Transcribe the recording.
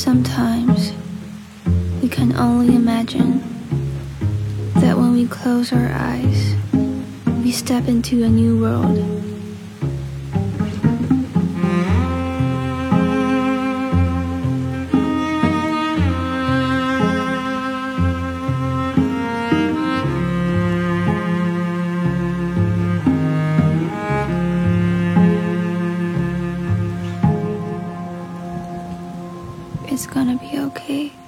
Sometimes we can only imagine that when we close our eyes, we step into a new world. It's gonna be okay.